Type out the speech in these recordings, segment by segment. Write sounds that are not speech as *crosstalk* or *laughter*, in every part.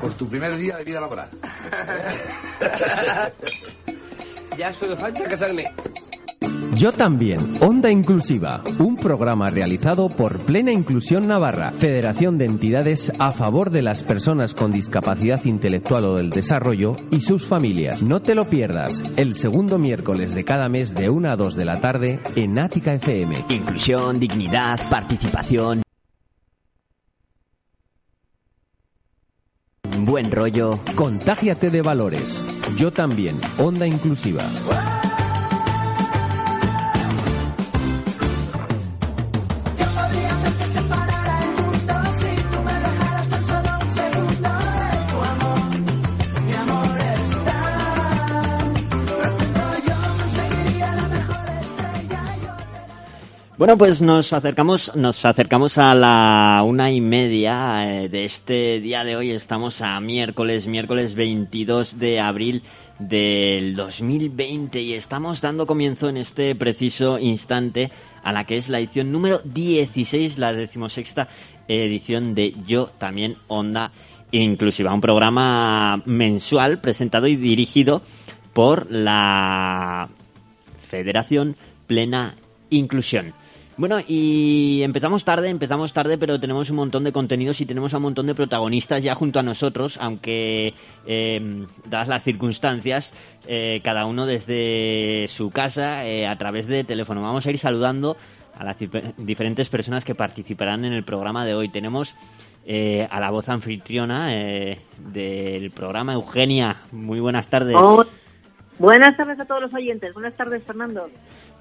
Por tu primer día de vida laboral. *laughs* ya solo falta casarme. Yo también, Onda Inclusiva, un programa realizado por Plena Inclusión Navarra, Federación de Entidades a favor de las personas con discapacidad intelectual o del desarrollo y sus familias. No te lo pierdas, el segundo miércoles de cada mes de 1 a 2 de la tarde en Ática FM. Inclusión, dignidad, participación. Rollo. Contágiate de valores. Yo también, Onda Inclusiva. Bueno, pues nos acercamos, nos acercamos a la una y media eh, de este día de hoy. Estamos a miércoles, miércoles 22 de abril del 2020 y estamos dando comienzo en este preciso instante a la que es la edición número 16, la decimosexta edición de Yo también Onda Inclusiva, un programa mensual presentado y dirigido por la Federación Plena Inclusión. Bueno, y empezamos tarde, empezamos tarde, pero tenemos un montón de contenidos y tenemos a un montón de protagonistas ya junto a nosotros, aunque eh, dadas las circunstancias, eh, cada uno desde su casa eh, a través de teléfono. Vamos a ir saludando a las diferentes personas que participarán en el programa de hoy. Tenemos eh, a la voz anfitriona del programa, Eugenia. Muy buenas tardes. buenas tardes a todos los oyentes. Buenas tardes, Fernando.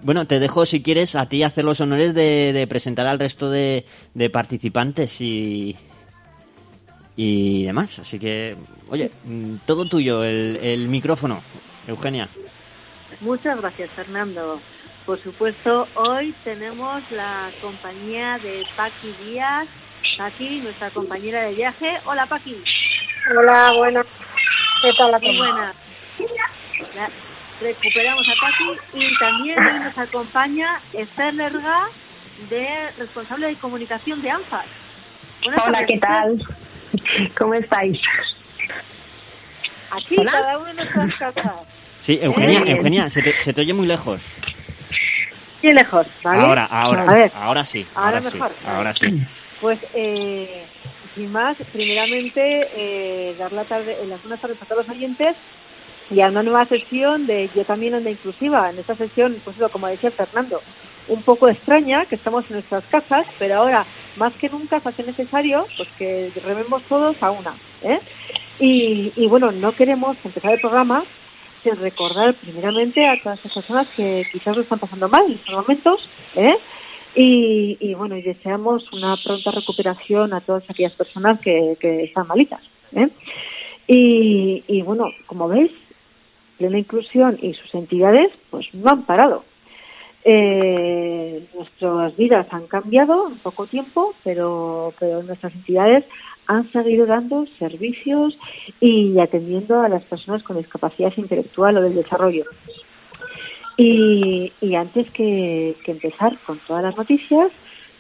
Bueno, te dejo si quieres a ti hacer los honores de, presentar al resto de, participantes y, y demás. Así que, oye, mm, todo tuyo, el, micrófono, Eugenia. Muchas gracias, Fernando. Por supuesto, hoy tenemos la compañía de Paqui Díaz. Paqui, nuestra compañera de viaje. Hola, Paqui. Hola, buenas. ¿Qué tal la Muy buena recuperamos a Paqui y también nos acompaña Esther Lerga, de responsable de comunicación de ANFAS. Hola, ¿qué tal? ¿Cómo estáis? Aquí, cada uno en nuestras casas. Sí, Eugenia, ¿Eh? Eugenia, se te, se te oye muy lejos. Bien lejos, ¿vale? Ahora, ahora, a ver. ahora sí. Ahora, mejor. ahora sí. Pues, eh, sin más, primeramente, eh, dar la tarde, en las buenas tardes a todos los oyentes y a una nueva sesión de Yo también onda inclusiva. En esta sesión, pues como decía Fernando, un poco extraña, que estamos en nuestras casas, pero ahora más que nunca se hace necesario pues que rememos todos a una. ¿eh? Y, y bueno, no queremos empezar el programa sin recordar primeramente a todas esas personas que quizás lo están pasando mal en estos momentos, ¿eh? Y, y bueno, y deseamos una pronta recuperación a todas aquellas personas que, que están malitas. ¿eh? Y, y bueno, como veis, Plena Inclusión y sus entidades pues no han parado. Eh, nuestras vidas han cambiado en poco tiempo, pero, pero nuestras entidades han seguido dando servicios y atendiendo a las personas con discapacidad intelectual o del desarrollo. Y, antes que, que empezar con todas las noticias,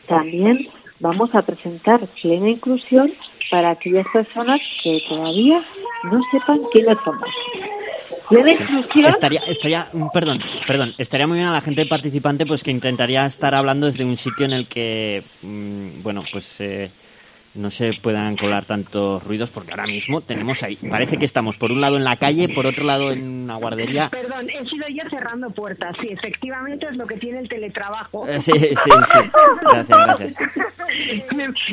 también vamos a presentar plena inclusión para aquellas personas que todavía no sepan quiénes somos. Estaría, estaría, mm, perdón, perdón, estaría muy bien a la gente participante pues que intentaría estar hablando desde un sitio en el que, mm, bueno, pues eh, no se puedan colar tantos ruidos porque ahora mismo tenemos ahí, parece que estamos por un lado en la calle, por otro lado en una guardería. Perdón, he sido yo cerrando puertas, sí, efectivamente es lo que tiene el teletrabajo. Eh, sí, sí, sí, gracias, gracias. *laughs*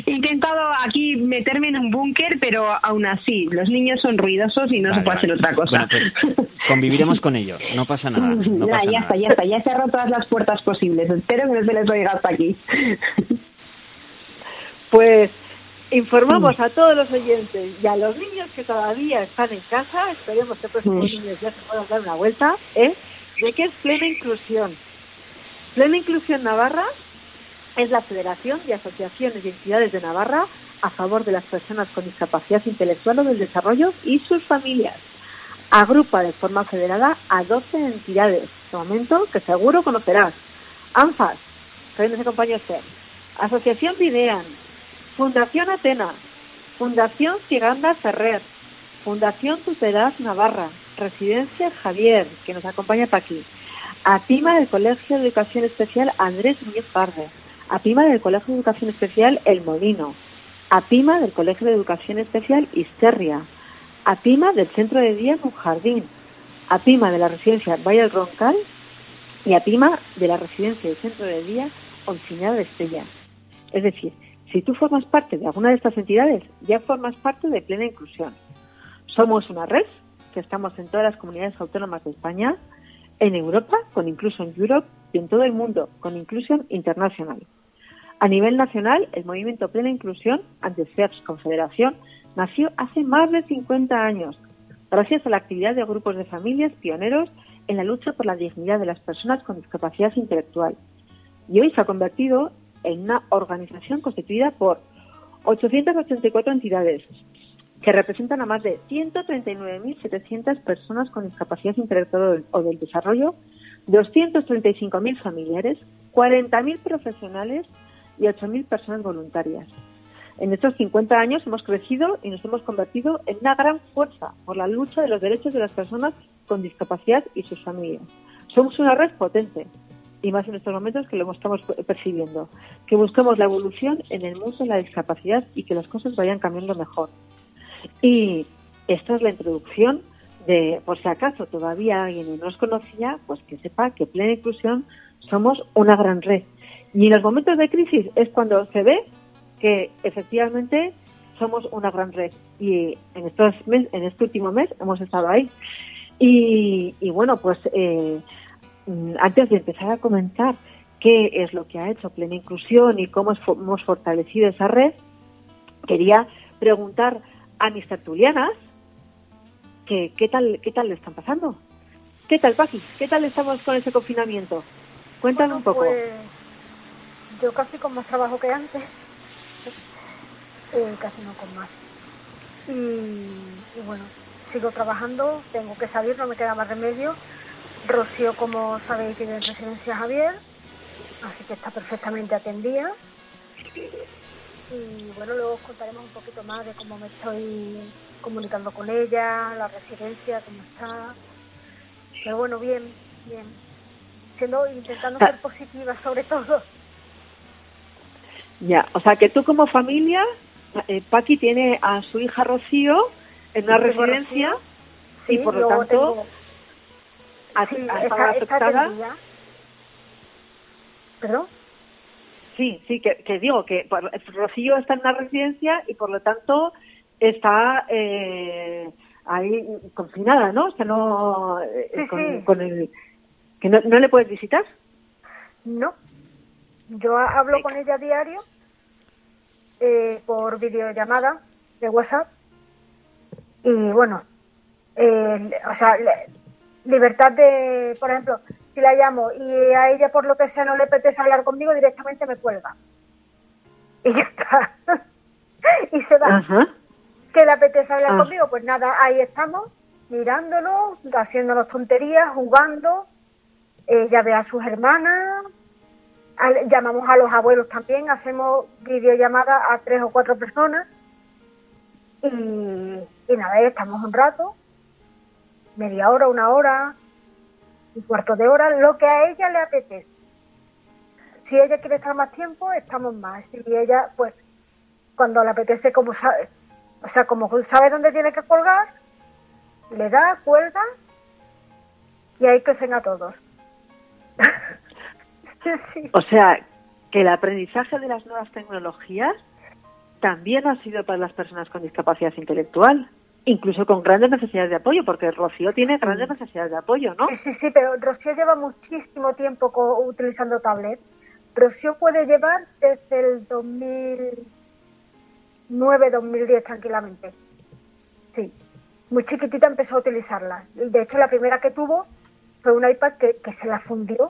He intentado aquí meterme en un búnker, pero aún así, los niños son ruidosos y no se puede hacer otra cosa. Bueno, pues conviviremos con ellos, no pasa nada. No *laughs* ya, ya está, ya está, ya he cerrado todas las puertas posibles, espero que no se les oiga hasta aquí. Pues Informamos a todos los oyentes y a los niños que todavía están en casa, esperemos que próximos niños ya se puedan dar una vuelta, es de que es plena inclusión. Plena Inclusión Navarra es la Federación de Asociaciones y Entidades de Navarra a favor de las personas con discapacidad intelectual o del desarrollo y sus familias. Agrupa de forma federada a 12 entidades, de momento que seguro conocerás. ANFAS, hoy nos acompaña usted, Asociación Videan, Fundación Atenas, Fundación Ciganda Ferrer, Fundación Tutelas Navarra, Residencia Javier, que nos acompaña para aquí, APIMA del Colegio de Educación Especial Andrés Núñez Parde, APIMA del Colegio de Educación Especial El Molino, APIMA del Colegio de Educación Especial Isterria, APIMA del Centro de Día Un Jardín, APIMA de la Residencia Valle del Roncal y APIMA de la Residencia del Centro de Día Oncinada de Estella. Es decir, si tú formas parte de alguna de estas entidades, ya formas parte de plena inclusión. Somos una red que estamos en todas las comunidades autónomas de España, en Europa con Inclusion Europe y en todo el mundo con Inclusion International. A nivel nacional, el movimiento Plena Inclusión, antes CEPS Confederación, nació hace más de 50 años, gracias a la actividad de grupos de familias pioneros en la lucha por la dignidad de las personas con discapacidad intelectual. Y hoy se ha convertido en una organización constituida por 884 entidades que representan a más de 139.700 personas con discapacidad intelectual o del desarrollo, 235.000 familiares, 40.000 profesionales y 8.000 personas voluntarias. En estos 50 años hemos crecido y nos hemos convertido en una gran fuerza por la lucha de los derechos de las personas con discapacidad y sus familias. Somos una red potente y más en estos momentos que lo estamos percibiendo, que busquemos la evolución en el mundo de la discapacidad y que las cosas vayan cambiando mejor. Y esta es la introducción de, por si acaso todavía alguien no nos conocía, pues que sepa que Plena Inclusión somos una gran red. Y en los momentos de crisis es cuando se ve que efectivamente somos una gran red. Y en, estos en este último mes hemos estado ahí. Y, bueno, pues eh, antes de empezar a comentar qué es lo que ha hecho Plena Inclusión y cómo hemos fortalecido esa red, quería preguntar a mis tertulianas que qué tal, qué tal le están pasando. ¿Qué tal, Paqui? ¿Qué tal estamos con ese confinamiento? Cuéntame un poco. Pues, yo casi con más trabajo que antes. Eh, casi no con más. Y, bueno, sigo trabajando, tengo que salir, no me queda más remedio. Rocío, como sabéis, tiene en residencia Javier, así que está perfectamente atendida. Y bueno, luego os contaremos un poquito más de cómo me estoy comunicando con ella, la residencia, cómo está. Pero bueno, bien, bien. Siendo, intentando ser positiva sobre todo. Ya, o sea que tú como familia, eh, Paqui tiene a su hija Rocío en una residencia y por lo tanto tengo... sí, está, afectada. ¿Perdón? Sí, sí, que, digo que Rocío está en una residencia y por lo tanto está eh, ahí confinada, ¿no? O sea, no, eh, con, el, que no, le puedes visitar. No, yo hablo con ella diario eh, por videollamada de WhatsApp y bueno, o sea, libertad de, por ejemplo, si la llamo y a ella por lo que sea no le apetece hablar conmigo, directamente me cuelga. Y ya está. *laughs* y se va. ¿Qué le apetece hablar ah. conmigo? Pues nada, ahí estamos, mirándolo, haciéndonos tonterías, jugando. Ella ve a sus hermanas, llamamos a los abuelos también, hacemos videollamadas a tres o cuatro personas. Y, y nada, ahí estamos un rato, media hora, una hora, un cuarto de hora, lo que a ella le apetece. Si ella quiere estar más tiempo, estamos más. Si ella, pues, cuando le apetece, como sabe, o sea, como sabe dónde tiene que colgar, le da, cuelga y ahí crecen a todos. *laughs* O sea, que el aprendizaje de las nuevas tecnologías también ha sido para las personas con discapacidad intelectual incluso con grandes necesidades de apoyo, porque Rocío tiene grandes necesidades de apoyo, ¿no? Sí, sí, sí, pero Rocío lleva muchísimo tiempo utilizando tablet. Rocío puede llevar desde el 2009-2010 tranquilamente. Sí, muy chiquitita empezó a utilizarla. De hecho, la primera que tuvo fue un iPad que, que se la fundió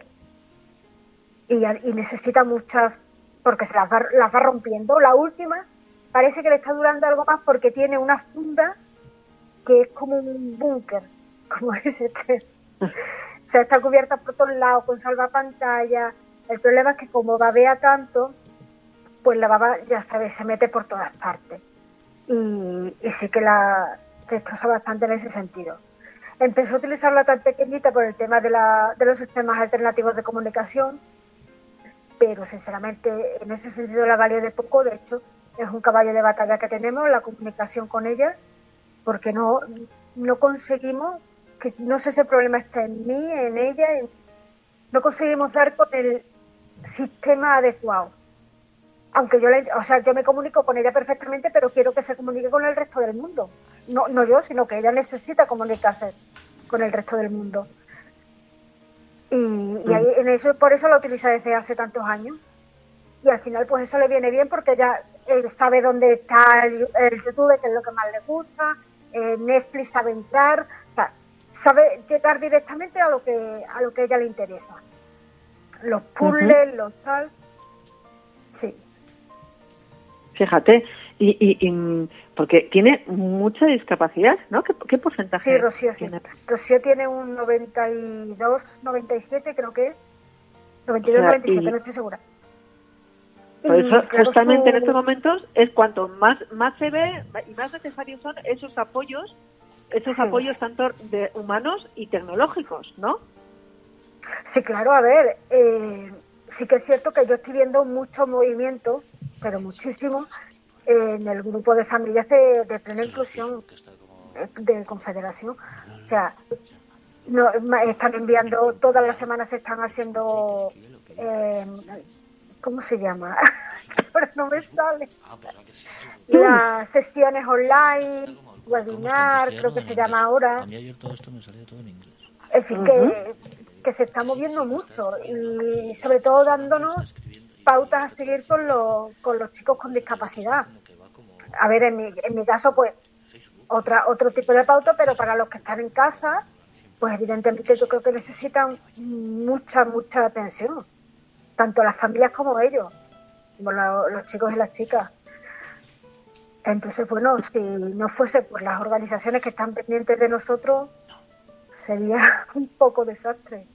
y, y necesita muchas, porque se las va, las va rompiendo. La última parece que le está durando algo más porque tiene una funda que es como un búnker, *laughs* como dice este. O sea, está cubierta por todos lados con salvapantalla. El problema es que como babea tanto, pues la baba, ya sabes, se mete por todas partes. Y, y sí que la destroza bastante en ese sentido. Empezó a utilizarla tan pequeñita por el tema de, la, de los sistemas alternativos de comunicación, pero sinceramente en ese sentido la valió de poco. De hecho, es un caballo de batalla que tenemos, la comunicación con ella, porque no, no conseguimos, que no sé si el problema está en mí, en ella, no conseguimos dar con el sistema adecuado. Aunque yo, le, o sea, yo me comunico con ella perfectamente, pero quiero que se comunique con el resto del mundo. No, no yo, sino que ella necesita comunicarse con el resto del mundo. Y, y ahí, en eso, por eso la utiliza desde hace tantos años. Y al final, pues eso le viene bien porque ella eh, sabe dónde está el, el YouTube, que es lo que más le gusta, eh, Netflix sabe entrar, o sea, sabe llegar directamente a lo que a lo que a ella le interesa. Los puzzles, los tal. Sí, Fíjate, y, y, y- porque tiene mucha discapacidad, ¿no? ¿Qué, qué porcentaje sí, Rocío, sí. tiene? Rocío tiene un 92, 97, creo que es. 92, O sea, 97, y- no estoy segura. Por eso, justamente en estos momentos, es cuanto más, más se ve y más necesarios son esos apoyos, esos Sí. apoyos tanto de humanos y tecnológicos, ¿no? Sí, claro, a ver, eh, sí que es cierto que yo estoy viendo mucho movimiento, pero muchísimo, en el grupo de familias de, de plena inclusión de, de Confederación. O sea, no, están enviando, todas las semanas se están haciendo, eh, ¿cómo se llama? *laughs* Ahora no me sale. Las sesiones online, webinar, creo que se llama ahora. A mí ayer todo esto me salía todo en inglés. En fin, que, que se está moviendo mucho y sobre todo dándonos pautas a seguir con, los con los chicos con discapacidad. A ver, en mi, en mi caso, pues, otra otro tipo de pauta, pero para los que están en casa, pues evidentemente yo creo que necesitan mucha, mucha atención, tanto las familias como ellos, como lo- los chicos y las chicas. Entonces, bueno, si no fuese por las organizaciones que están pendientes de nosotros, sería *laughs* un poco desastre.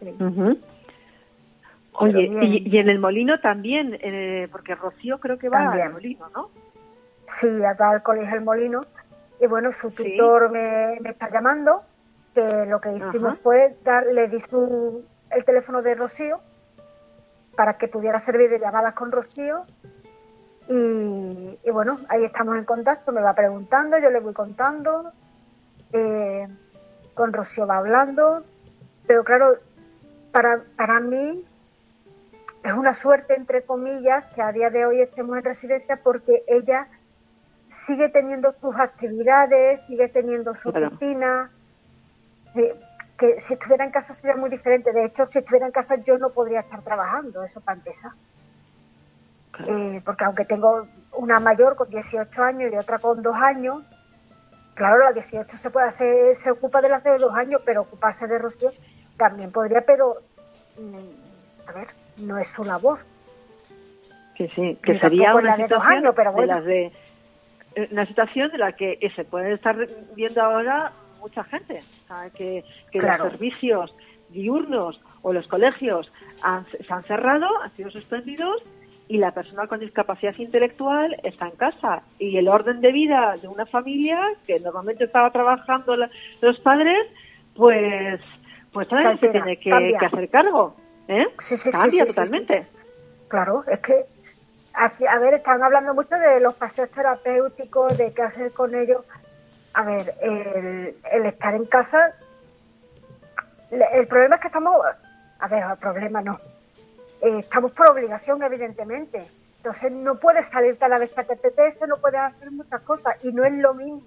Sí. Oye, y, y en el molino también, eh, porque Rocío creo que va También. al molino, ¿no? Sí, acá al colegio El Molino. Y bueno, su tutor me, me está llamando, que lo que hicimos Ajá. fue dar, le di su, el teléfono de Rocío para que pudiera hacer videollamadas con Rocío. Y, y bueno, ahí estamos en contacto, me va preguntando, yo le voy contando, eh, con Rocío va hablando, pero claro, para, para mí es una suerte, entre comillas, que a día de hoy estemos en residencia porque ella sigue teniendo sus actividades, sigue teniendo su Claro. rutina. eh, que si estuviera en casa sería muy diferente. De hecho, si estuviera en casa yo no podría estar trabajando, eso para empezar. Eh, porque aunque tengo una mayor con 18 años y otra con 2 años, claro, la 18 se puede hacer, se ocupa de las de 2 años, pero ocuparse de Rocío también podría, pero mm, a ver, no es su labor. Que sí, que Ni sería una la de dos situación años, pero de bueno. las de eh, una situación de la que se puede estar viendo ahora mucha gente, que, que Claro. los servicios diurnos o los colegios han- se han cerrado, han sido suspendidos y la persona con discapacidad intelectual está en casa y el orden de vida de una familia que normalmente estaba trabajando la- los padres, pues pues también se tiene que, hacer cargo, ¿eh? Sí, Cambia sí, totalmente. Claro, es que, a ver, están hablando mucho de los paseos terapéuticos, de qué hacer con ellos. A ver, el, el estar en casa, el problema es que estamos, a ver, el problema no, Eh, estamos por obligación, evidentemente. Entonces no puedes salir cada vez que te apetece, no puedes hacer muchas cosas y no es lo mismo.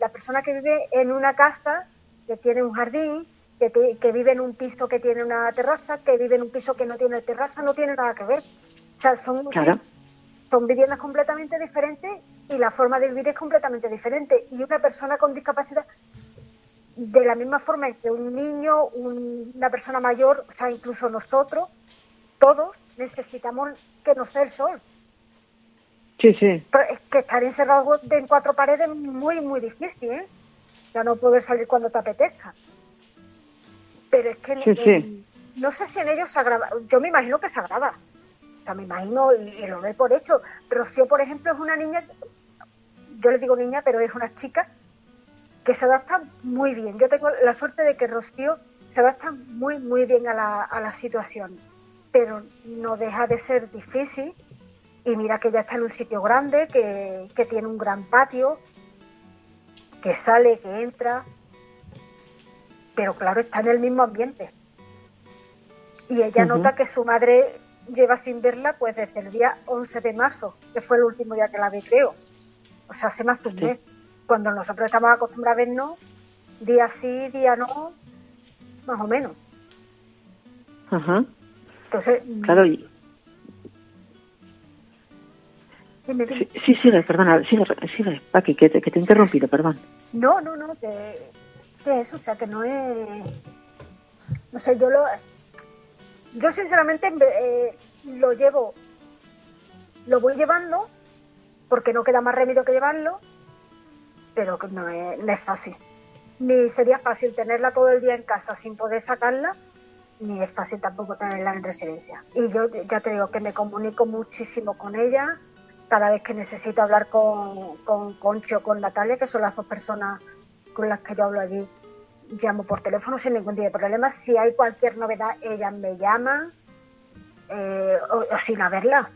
La persona que vive en una casa, que tiene un jardín, que vive en un piso que tiene una terraza, que vive en un piso que no tiene terraza, no tiene nada que ver. O sea, son, Claro. Son viviendas completamente diferentes y la forma de vivir es completamente diferente. Y una persona con discapacidad, de la misma forma que un niño, una persona mayor, o sea, incluso nosotros, todos necesitamos que nos dé el sol. Sí, sí. es que estar encerrado en cuatro paredes es muy, muy difícil, ¿eh? Ya no poder salir cuando te apetezca. Pero es que no sé si en ellos se agrava. Yo me imagino que se agrava. Sea, me imagino y, lo doy por hecho. Rocío, por ejemplo, es una niña, yo le digo niña, pero es una chica que se adapta muy bien. Yo tengo la suerte de que Rocío se adapta muy, muy bien a la, a la situación. Pero no deja de ser difícil. Y mira que ya está en un sitio grande, que, que tiene un gran patio, que sale, que entra. Pero claro, está en el mismo ambiente y ella nota que su madre lleva sin verla pues desde el día 11 de marzo, que fue el último día que la vi, creo. O sea, hace más de un mes. Cuando nosotros estamos acostumbrados a vernos día sí, día no, más o menos. Ajá. Entonces... Claro, y... Sí, sí, sigue, perdona, sigue, sigue, Paqui, que te, que te he interrumpido, perdón. No, no, no, que, que eso, o sea, que no es... No sé, yo lo, yo sinceramente eh, lo llevo, lo voy llevando porque no queda más remedio que llevarlo, pero no es, no es fácil. Ni sería fácil tenerla todo el día en casa sin poder sacarla, ni es fácil tampoco tenerla en residencia. Y yo ya te digo que me comunico muchísimo con ella, cada vez que necesito hablar con, con Concho con Natalia, que son las dos personas con las que yo hablo allí, llamo por teléfono sin ningún tipo de problema. Si hay cualquier novedad, ella me llama eh, o, sin haberla.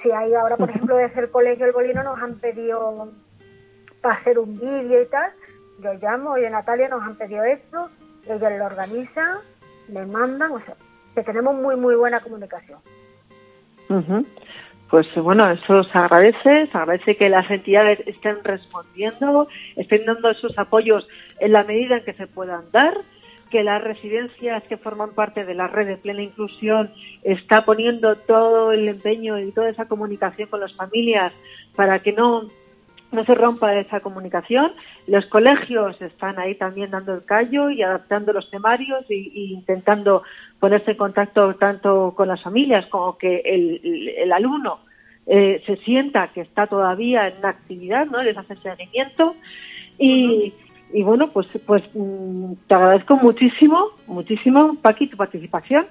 Si hay ahora, por ejemplo, desde el colegio El Bolino nos han pedido para hacer un vídeo y tal, yo llamo, oye Natalia, nos han pedido esto, ella lo organiza, me mandan, o sea, que tenemos muy, muy buena comunicación pues bueno, eso se agradece, se agradece que las entidades estén respondiendo, estén dando esos apoyos en la medida en que se puedan dar, que las residencias que forman parte de la red de plena inclusión está poniendo todo el empeño y toda esa comunicación con las familias para que no no se rompa esa comunicación. Los colegios están ahí también dando el callo y adaptando los temarios e intentando ponerse en contacto tanto con las familias como que el, alumno eh, se sienta que está todavía en actividad, ¿no? Les hace seguimiento y, y bueno, pues pues mm, te agradezco muchísimo, muchísimo, Paqui, tu participación,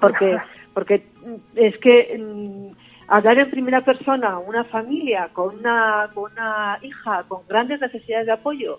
porque *laughs* porque es que mm, hablar en primera persona una familia con una, con una hija con grandes necesidades de apoyo,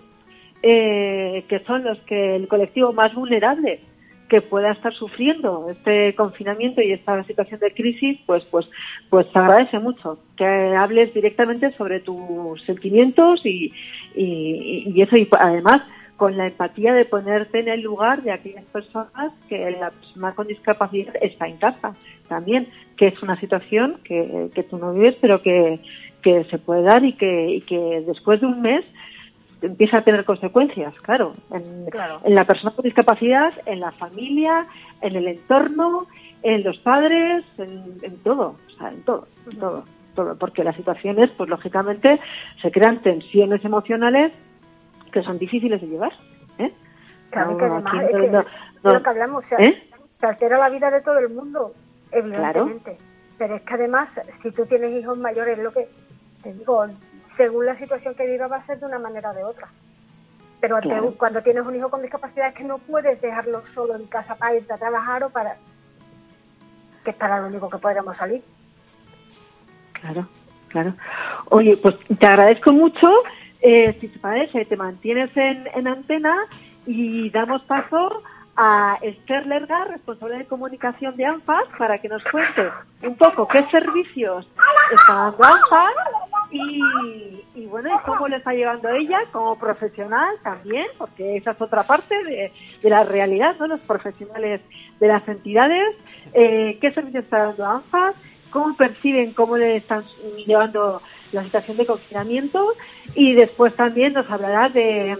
eh, que son los que el colectivo más vulnerable que pueda estar sufriendo este confinamiento y esta situación de crisis, pues, pues, pues te agradece mucho que hables directamente sobre tus sentimientos y, y, y eso y además con la empatía de ponerte en el lugar de aquellas personas que la persona con discapacidad está en casa también, que es una situación que, que tú no vives, pero que, que se puede dar y que, y que después de un mes empieza a tener consecuencias, claro, en, en, la persona con discapacidad, en la familia, en el entorno, en los padres, en, en todo, o sea, en todo, en todo, todo, porque las situaciones, pues lógicamente, se crean tensiones emocionales que son difíciles de llevar. ¿eh? Claro, que además es, que, lo que hablamos, o sea, ¿eh? se altera la vida de todo el mundo, evidentemente. Pero es que además, si tú tienes hijos mayores, lo que te digo, según la situación que viva va a ser de una manera o de otra. Pero cuando tienes un hijo con discapacidad es que no puedes dejarlo solo en casa para irte a trabajar o para... que es para lo único que podremos salir. Claro, claro. Oye, pues te agradezco mucho eh, si te parece, te mantienes en, en, antena y damos paso a Esther Lerga, responsable de comunicación de ANFAS, para que nos cuente un poco qué servicios está dando ANFAS y, y, bueno, y cómo le está llevando ella como profesional también, porque esa es otra parte de, de la realidad, ¿no? Los profesionales de las entidades, eh, qué servicios está dando ANFAS, cómo perciben, cómo le están llevando la situación de confinamiento y después también nos hablará de,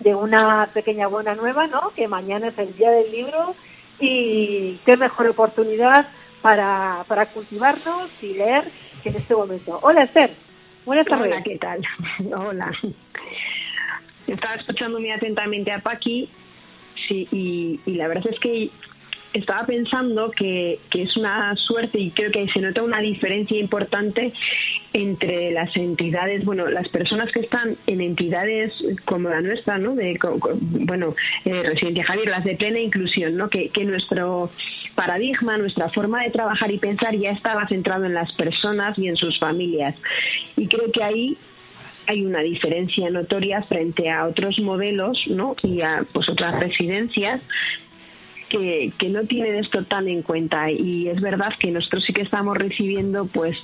de una pequeña buena nueva, ¿no? Que mañana es el día del libro y qué mejor oportunidad para, para cultivarnos y leer que en este momento. Hola Esther, Buenas tardes. Hola, ¿qué tal? *laughs* Hola. Estaba escuchando muy atentamente a Paqui sí, y, y la verdad es que estaba pensando que, que, es una suerte y creo que se nota una diferencia importante entre las entidades, bueno, las personas que están en entidades como la nuestra, ¿no? De, bueno, eh, Residencia Javier, las de plena inclusión, ¿no? Que, que nuestro paradigma, nuestra forma de trabajar y pensar ya estaba centrado en las personas y en sus familias. Y creo que ahí hay una diferencia notoria frente a otros modelos ¿no? y a pues, otras residencias que, que no tienen esto tan en cuenta y es verdad que nosotros sí que estamos recibiendo pues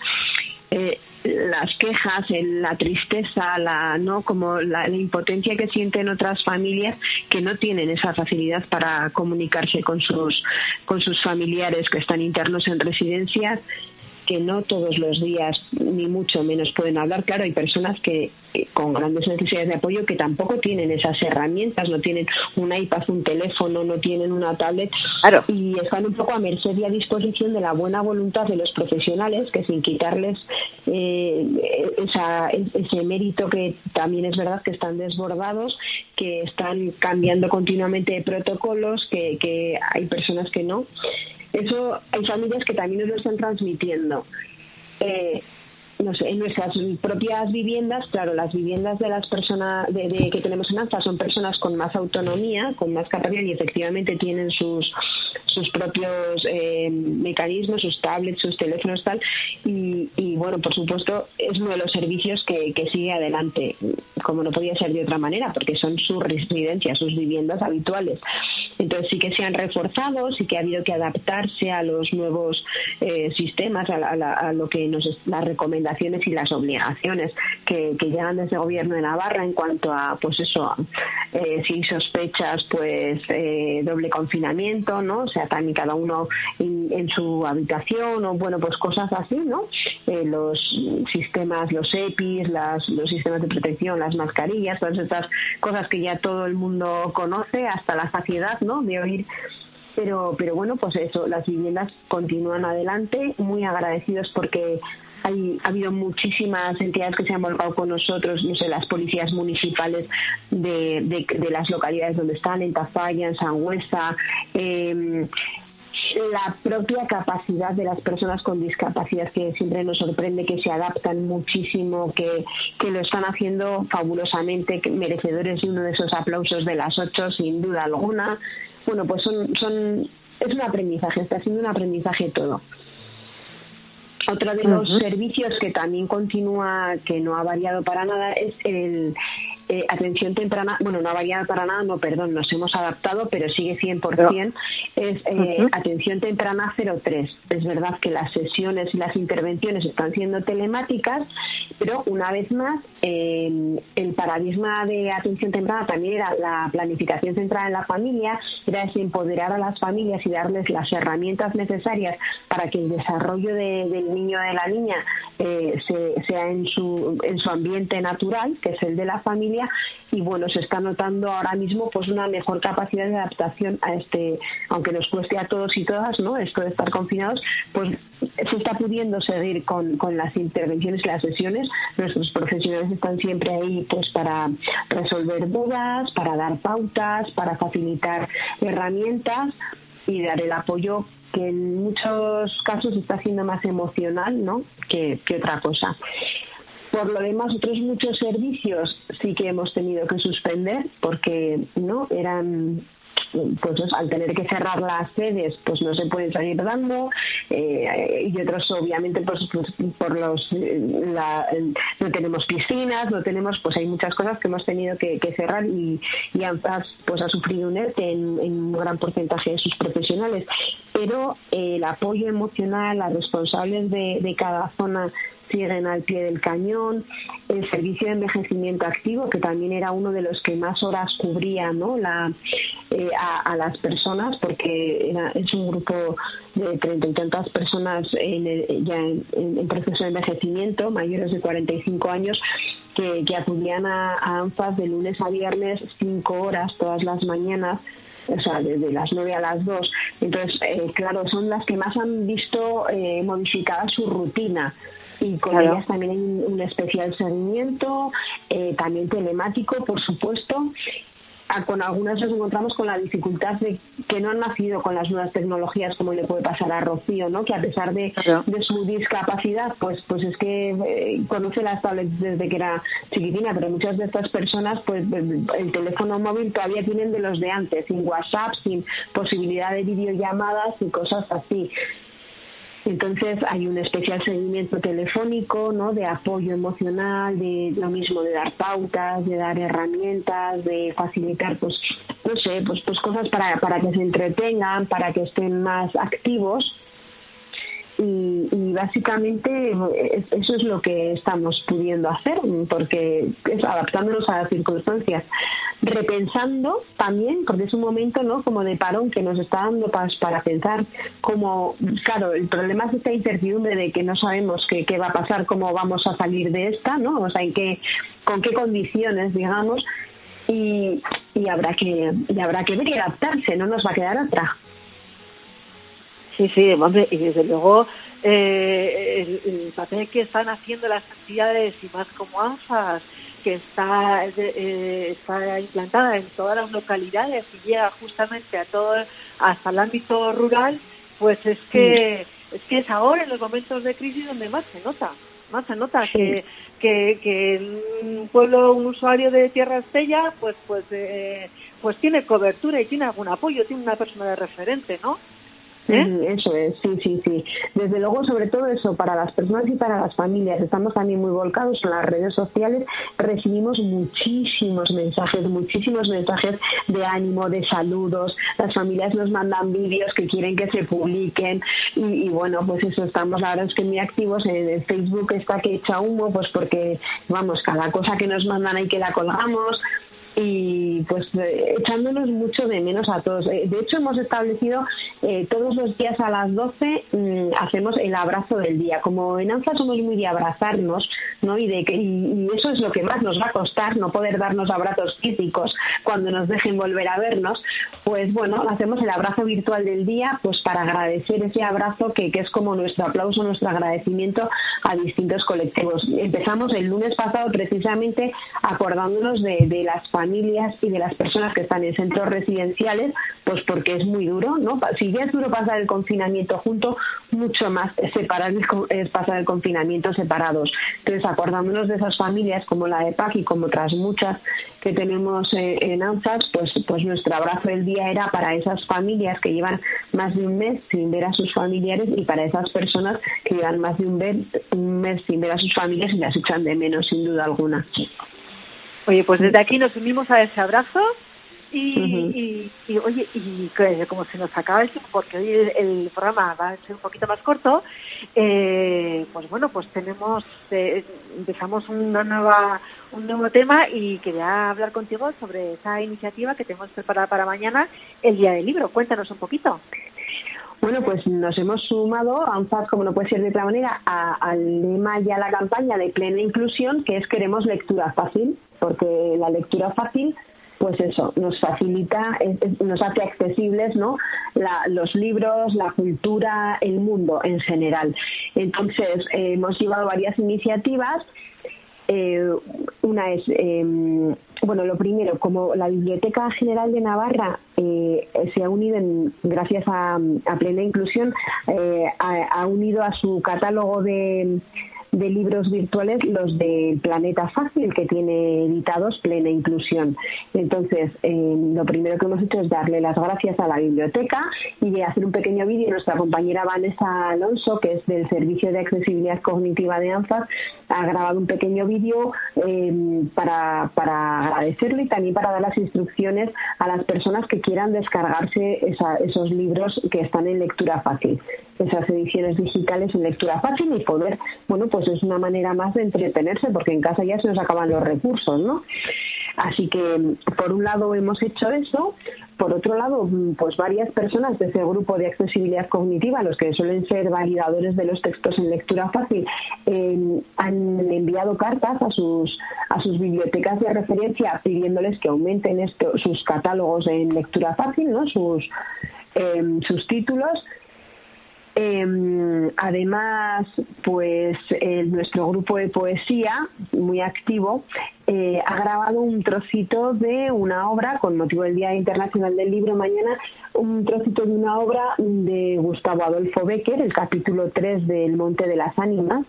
eh, las quejas, la tristeza, la no como la, la, impotencia que sienten otras familias que no tienen esa facilidad para comunicarse con sus con sus familiares que están internos en residencias que no todos los días ni mucho menos pueden hablar. Claro, hay personas que con grandes necesidades de apoyo que tampoco tienen esas herramientas, no tienen un iPad, un teléfono, no tienen una tablet claro. y están un poco a merced y a disposición de la buena voluntad de los profesionales que sin quitarles eh, esa, ese mérito que también es verdad que están desbordados, que están cambiando continuamente protocolos, que, que hay personas que no. Eso hay familias que también nos lo están transmitiendo. Eh, no sé, en nuestras propias viviendas, claro, las viviendas de las personas de, que tenemos en ANZA son personas con más autonomía, con más capacidad y efectivamente tienen sus sus propios eh, mecanismos, sus tablets, sus teléfonos, tal. Y, y, bueno, por supuesto, es uno de los servicios que, que sigue adelante, como no podía ser de otra manera, porque son sus residencias, sus viviendas habituales. Entonces sí que se han reforzado, sí que ha habido que adaptarse a los nuevos eh, sistemas, a, la, lo que nos las recomendaciones y las obligaciones que, llegan desde el gobierno de Navarra en cuanto a, pues eso, eh, si sospechas, pues eh, doble confinamiento, ¿no? O sea, también cada uno en, su habitación o bueno, pues cosas así, ¿no? Eh, los sistemas, los EPIs, las, los sistemas de protección, las mascarillas, todas estas cosas que ya todo el mundo conoce hasta la saciedad, De oír. Pero pero bueno pues eso las viviendas continúan adelante. Muy agradecidos porque hay, ha habido muchísimas entidades que se han volcado con nosotros, no sé, las policías municipales de, de, de las localidades donde están, en Tafalla, en Sangüesa, eh, la propia capacidad de las personas con discapacidad que siempre nos sorprende que se adaptan muchísimo que, que lo están haciendo fabulosamente que merecedores de uno de esos aplausos de las ocho sin duda alguna bueno pues son son es un aprendizaje está siendo un aprendizaje todo otro de los uh -huh. servicios que también continúa, que no ha variado para nada, es el eh, atención temprana. Bueno, no ha variado para nada, no, perdón, nos hemos adaptado, pero sigue 100%. Pero, es eh, uh -huh. atención temprana 03. Es verdad que las sesiones y las intervenciones están siendo telemáticas, pero una vez más, eh, el paradigma de atención temprana también era la planificación centrada en la familia, era ese empoderar a las familias y darles las herramientas necesarias para que el desarrollo de, del niño o de la niña eh, se, sea en su, en su ambiente natural, que es el de la familia, y bueno, se está notando ahora mismo pues una mejor capacidad de adaptación a este, aunque nos cueste a todos y todas, ¿no? Esto de estar confinados, pues se está pudiendo seguir con, con las intervenciones y las sesiones. Nuestros profesionales están siempre ahí pues para resolver dudas, para dar pautas, para facilitar herramientas y dar el apoyo que en muchos casos está siendo más emocional ¿no? que, que otra cosa. Por lo demás, otros muchos servicios sí que hemos tenido que suspender porque no eran pues al tener que cerrar las sedes pues no se pueden seguir dando eh, y otros obviamente pues, pues por los la, no tenemos piscinas no tenemos pues hay muchas cosas que hemos tenido que, cerrar y, y pues ha sufrido un ERTE en, en, un gran porcentaje de sus profesionales pero eh, el apoyo emocional a responsables de, de cada zona siguen al pie del cañón, el servicio de envejecimiento activo, que también era uno de los que más horas cubría ¿no? la, eh, a, a, las personas, porque era, es un grupo de treinta y tantas personas en el, ya en, en, proceso de envejecimiento, mayores de 45 años, que, que acudían a, a ANFAS de lunes a viernes cinco horas todas las mañanas o sea, desde las 9 a las 2. Entonces, eh, claro, son las que más han visto eh, modificada su rutina y con ellas también hay un, especial seguimiento, eh, también telemático, por supuesto, con algunas nos encontramos con la dificultad de que no han nacido con las nuevas tecnologías como le puede pasar a Rocío, ¿no? Que a pesar de, de su discapacidad, pues pues es que eh, conoce las tablets desde que era chiquitina, pero muchas de estas personas, pues el teléfono móvil todavía tienen de los de antes, sin WhatsApp, sin posibilidad de videollamadas y cosas así. Entonces hay un especial seguimiento telefónico, ¿no? De apoyo emocional, de lo mismo, de dar pautas, de dar herramientas, de facilitar, pues, no sé, pues, pues cosas para, para que se entretengan, para que estén más activos y, básicamente eso es lo que estamos pudiendo hacer porque es adaptándonos a las circunstancias. Repensando también porque es un momento no como de parón que nos está dando para, para pensar como claro el problema es esta incertidumbre de que no sabemos qué, qué va a pasar cómo vamos a salir de esta no o sea en qué con qué condiciones digamos y, y habrá que y habrá que ver y adaptarse no nos va a quedar atrás Sí, sí, hombre, y desde luego eh, el, papel que están haciendo las entidades y más como ANFAS, que está, eh, está implantada en todas las localidades y llega justamente a todo, hasta el ámbito rural, pues es que, es que es ahora en los momentos de crisis donde más se nota, más se nota que, que, que un pueblo, un usuario de Tierra Estella, pues, pues, eh, pues tiene cobertura y tiene algún apoyo, tiene una persona de referente, ¿no? ¿Eh? Eso es, sí, sí, sí. Desde luego, sobre todo eso, para las personas y para las familias, estamos también muy volcados en las redes sociales, recibimos muchísimos mensajes, muchísimos mensajes de ánimo, de saludos, las familias nos mandan vídeos que quieren que se publiquen. Y, bueno, pues eso, estamos la verdad es que muy activos. En el Facebook está que echa humo, pues porque, vamos, cada cosa que nos mandan hay que la colgamos, y pues eh, echándonos mucho de menos a todos. Eh, de hecho, hemos establecido eh, todos los días a las 12 mm, hacemos el abrazo del día. Como en ANFA somos muy de abrazarnos, ¿no? Y, de que, y, eso es lo que más nos va a costar, no poder darnos abrazos físicos cuando nos dejen volver a vernos, pues bueno, hacemos el abrazo virtual del día pues para agradecer ese abrazo que, que es como nuestro aplauso, nuestro agradecimiento a distintos colectivos. Empezamos el lunes pasado precisamente acordándonos de, de las familias y de las personas que están en centros residenciales, pues porque es muy duro, ¿no? Si ya es duro pasar el confinamiento junto, mucho más separar es pasar el confinamiento separados. Entonces, acordándonos de esas familias como la de PAC y como otras muchas que tenemos eh, en ANFAS, pues, pues nuestro abrazo del día era para esas familias que llevan más de un mes sin ver a sus familiares y para esas personas que llevan más de un, un mes sin ver a sus familias y las echan de menos, sin duda alguna. Oye, pues desde aquí nos unimos a ese abrazo y, y, oye, y como se nos acaba el tiempo, porque hoy el, programa va a ser un poquito más corto, eh, pues bueno, pues tenemos, eh, empezamos una nueva, un nuevo tema y quería hablar contigo sobre esa iniciativa que tenemos preparada para mañana, el Día del Libro. Cuéntanos un poquito. Bueno, pues nos hemos sumado a un como no puede ser de otra manera, al lema y a la campaña de plena inclusión, que es queremos lectura fácil, porque la lectura fácil pues eso, nos facilita, nos hace accesibles ¿no? los libros, la cultura, el mundo en general. Entonces, eh, hemos llevado varias iniciativas. Eh, una es, em, bueno, lo primero, como la Biblioteca General de Navarra eh, se ha unido, gracias a, Plena Inclusión, ha, unido a su catálogo de de libros virtuales los del Planeta Fácil, que tiene editados Plena Inclusión. Entonces, eh, lo primero que hemos hecho es darle las gracias a la biblioteca y de hacer un pequeño vídeo. Nuestra compañera Vanessa Alonso, que es del Servicio de Accesibilidad Cognitiva de ANFAS, ha grabado un pequeño vídeo eh, para, para agradecerle y también para dar las instrucciones a las personas que quieran descargarse esos libros que están en lectura fácil, esas ediciones digitales en lectura fácil y poder, bueno, pues es una manera más de entretenerse porque en casa ya se nos acaban los recursos, ¿no? Así que, por un lado, hemos hecho eso. Por otro lado, pues varias personas de ese grupo de accesibilidad cognitiva, los que suelen ser validadores de los textos en lectura fácil, eh, han enviado cartas a sus, a sus bibliotecas de referencia pidiéndoles que aumenten esto, sus catálogos en lectura fácil, ¿no? sus, eh, sus títulos Em, además, pues nuestro grupo de poesía, muy activo, eh, ha grabado un trocito de una obra con motivo del Día Internacional del Libro mañana, un trocito de una obra de Gustavo Adolfo Becker, el capítulo 3 del Monte de las Ánimas,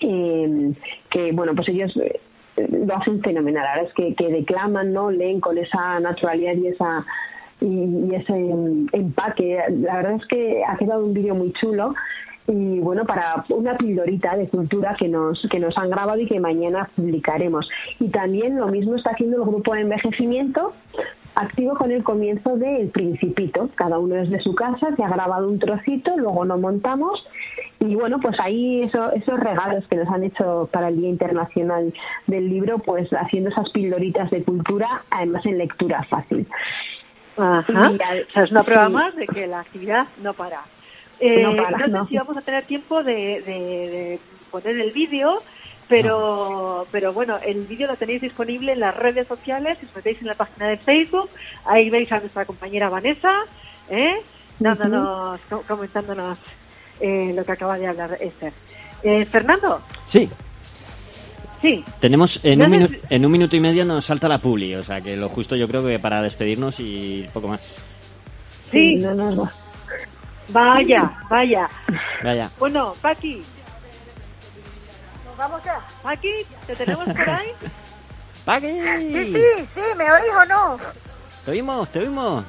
em, que bueno, pues ellos eh, lo hacen fenomenal, verdad es que declaman, ¿no? leen con esa naturalidad y esa y, ese empaque. La verdad es que ha quedado un vídeo muy chulo y bueno para una pildorita de cultura que nos que nos han grabado y que mañana publicaremos. Y también lo mismo está haciendo el grupo de envejecimiento activo con el comienzo del Principito. Cada uno desde su casa se ha grabado un trocito luego lo montamos y bueno pues ahí eso, esos regalos que nos han hecho para el Día Internacional del Libro pues haciendo esas pildoritas de cultura además en lectura fácil Ajá. o sea, es una prueba más de que la actividad no para. Eh, no, sé si vamos a tener tiempo de, poner el vídeo, pero pero bueno, el vídeo lo tenéis disponible en las redes sociales, si os metéis en la página de Facebook, ahí veis a nuestra compañera Vanessa, ¿eh? dándonos, comentándonos eh, lo que acaba de hablar Esther. Eh, Fernando. Sí. Sí. Tenemos en, un en un minuto y medio nos salta la publi, o sea que lo justo yo creo que para despedirnos y poco más. Sí, no, no, Vaya, vaya. Vaya. Bueno, Paqui. Nos vamos ya. Paqui, ¿te tenemos por ahí? *laughs* Paqui. Sí, sí, sí, ¿me oís o no? Te oímos, te oímos.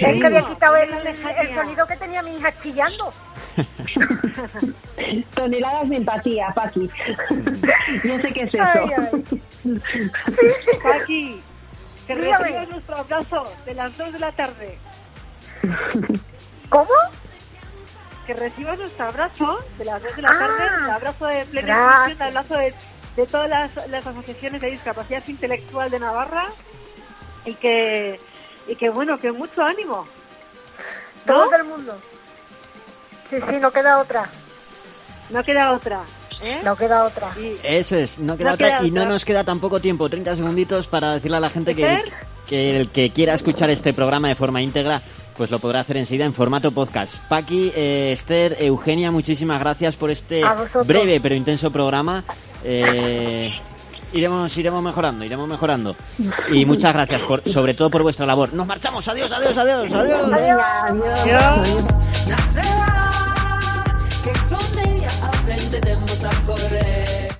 Es que había quitado el, el, sonido que tenía mi hija chillando. *laughs* Toneladas de empatía, Paqui. *laughs* Yo sé qué es eso. *laughs* Paqui, que recibas nuestro abrazo de las 2 de la tarde. ¿Cómo? Que recibas nuestro abrazo de las 2 de la tarde, ah, el abrazo de plena el abrazo de, de todas las, las asociaciones de discapacidad intelectual de Navarra y que y que bueno, que mucho ánimo. Todo el mundo. Sí, sí, no queda otra. No queda otra. ¿eh? No queda otra. Eso es, no queda otra y no nos queda tampoco tiempo, 30 segunditos para decirle a la gente que, que el que quiera escuchar este programa de forma íntegra, pues lo podrá hacer enseguida en formato podcast. Paqui, eh, Esther, Eugenia, muchísimas gracias por este breve pero intenso programa. Eh, iremos, iremos mejorando, iremos mejorando. Y muchas gracias, por, sobre todo por vuestra labor. Nos marchamos, adiós, adiós, adiós, adiós. Adiós. adiós. que con